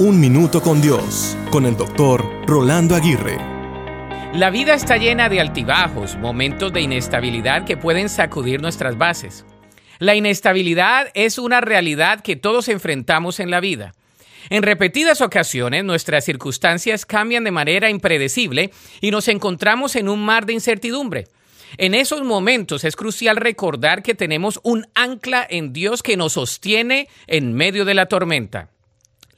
Un Minuto con Dios, con el doctor Rolando Aguirre. La vida está llena de altibajos, momentos de inestabilidad que pueden sacudir nuestras bases. La inestabilidad es una realidad que todos enfrentamos en la vida. En repetidas ocasiones nuestras circunstancias cambian de manera impredecible y nos encontramos en un mar de incertidumbre. En esos momentos es crucial recordar que tenemos un ancla en Dios que nos sostiene en medio de la tormenta.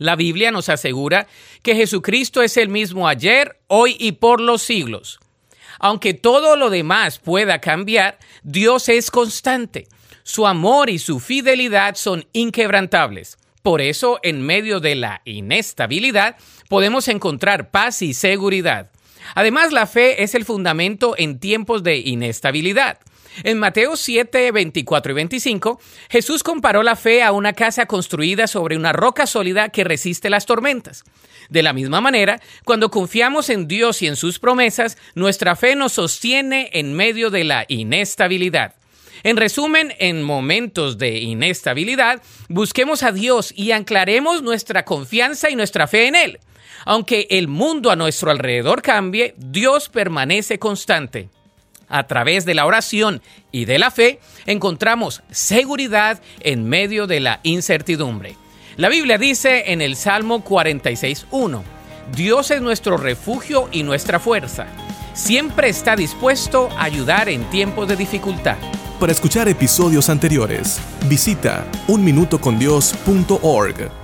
La Biblia nos asegura que Jesucristo es el mismo ayer, hoy y por los siglos. Aunque todo lo demás pueda cambiar, Dios es constante. Su amor y su fidelidad son inquebrantables. Por eso, en medio de la inestabilidad, podemos encontrar paz y seguridad. Además, la fe es el fundamento en tiempos de inestabilidad. En Mateo 7, 24 y 25, Jesús comparó la fe a una casa construida sobre una roca sólida que resiste las tormentas. De la misma manera, cuando confiamos en Dios y en sus promesas, nuestra fe nos sostiene en medio de la inestabilidad. En resumen, en momentos de inestabilidad, busquemos a Dios y anclaremos nuestra confianza y nuestra fe en Él. Aunque el mundo a nuestro alrededor cambie, Dios permanece constante. A través de la oración y de la fe encontramos seguridad en medio de la incertidumbre. La Biblia dice en el Salmo 46.1, Dios es nuestro refugio y nuestra fuerza. Siempre está dispuesto a ayudar en tiempos de dificultad. Para escuchar episodios anteriores, visita unminutocondios.org.